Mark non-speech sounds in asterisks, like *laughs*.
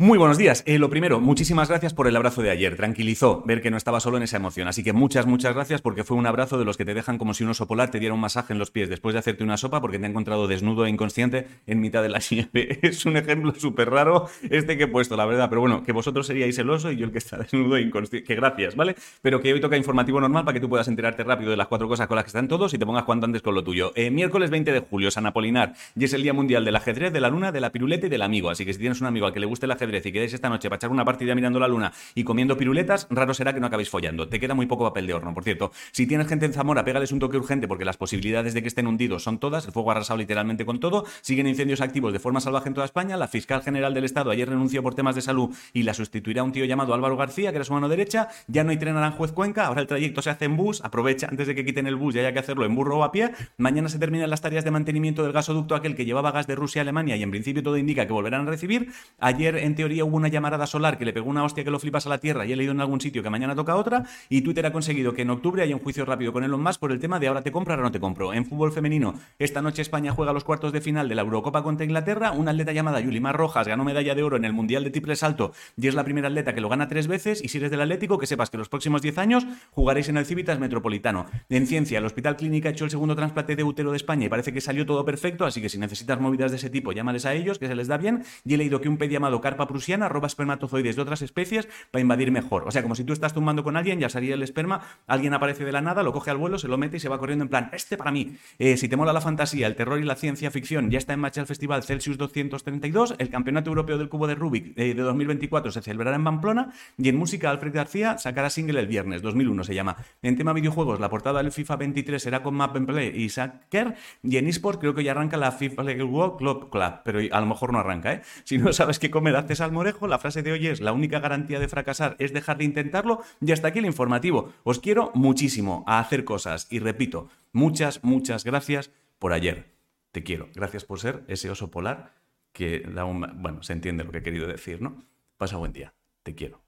Muy buenos días. Eh, lo primero, muchísimas gracias por el abrazo de ayer. Tranquilizó ver que no estaba solo en esa emoción. Así que muchas, muchas gracias porque fue un abrazo de los que te dejan como si un oso polar te diera un masaje en los pies después de hacerte una sopa porque te ha encontrado desnudo e inconsciente en mitad de la *laughs* nieve. Es un ejemplo súper raro este que he puesto, la verdad. Pero bueno, que vosotros seríais el oso y yo el que está *laughs* desnudo e inconsciente. Que gracias, ¿vale? Pero que hoy toca informativo normal para que tú puedas enterarte rápido de las cuatro cosas con las que están todos y te pongas cuanto antes con lo tuyo. Eh, miércoles 20 de julio, San Apolinar. Y es el Día Mundial del Ajedrez, de la Luna, de la Piruleta y del Amigo. Así que si tienes un amigo al que le guste el ajedrez y queréis esta noche para echar una partida mirando la luna y comiendo piruletas, raro será que no acabéis follando. Te queda muy poco papel de horno. Por cierto, si tienes gente en Zamora, pégales un toque urgente porque las posibilidades de que estén hundidos son todas. El fuego ha arrasado literalmente con todo. Siguen incendios activos de forma salvaje en toda España. La fiscal general del Estado ayer renunció por temas de salud y la sustituirá un tío llamado Álvaro García, que era su mano derecha. Ya no hay tren Aranjuez Cuenca. Ahora el trayecto se hace en bus. Aprovecha antes de que quiten el bus y haya que hacerlo en burro o a pie. Mañana se terminan las tareas de mantenimiento del gasoducto aquel que llevaba gas de Rusia a Alemania y en principio todo indica que volverán a recibir. Ayer en teoría hubo una llamarada solar que le pegó una hostia que lo flipas a la Tierra y he leído en algún sitio que mañana toca otra y Twitter ha conseguido que en octubre haya un juicio rápido con Elon Musk por el tema de ahora te compro, ahora no te compro. En fútbol femenino, esta noche España juega los cuartos de final de la Eurocopa contra Inglaterra. Una atleta llamada Yulimar Rojas ganó medalla de oro en el Mundial de triple salto y es la primera atleta que lo gana tres veces. Y si eres del Atlético, que sepas que los próximos 10 años jugaréis en el Civitas Metropolitano. En ciencia, el Hospital Clínica ha hecho el segundo trasplante de útero de España y parece que salió todo perfecto, así que si necesitas movidas de ese tipo, llámales a ellos, que se les da bien. Y he leído que un pez llamado carpa prusiana roba espermatozoides de otras especies para invadir mejor. O sea, como si tú estás tumbando con alguien, ya salía el esperma, alguien aparece de la nada, lo coge al vuelo, se lo mete y se va corriendo en plan, este para mí. Eh, si te mola la fantasía, el terror y la ciencia ficción, ya está en marcha el Festival Celsius 232, el Campeonato Europeo del Cubo de Rubik eh, de 2024 se celebrará en Pamplona y en música Alfred García sacará single el viernes, 2001 se llama. En tema videojuegos, la portada del FIFA 23 será con Map and Play y Sacker y en eSport creo que ya arranca la FIFA World Club Club, pero a lo mejor no arranca, ¿eh? Si no sabes qué comer haces al morejo, la frase de hoy es la única garantía de fracasar es dejar de intentarlo y hasta aquí el informativo. Os quiero muchísimo a hacer cosas y repito, muchas, muchas gracias por ayer. Te quiero. Gracias por ser ese oso polar que da un... Bueno, se entiende lo que he querido decir, ¿no? Pasa buen día. Te quiero.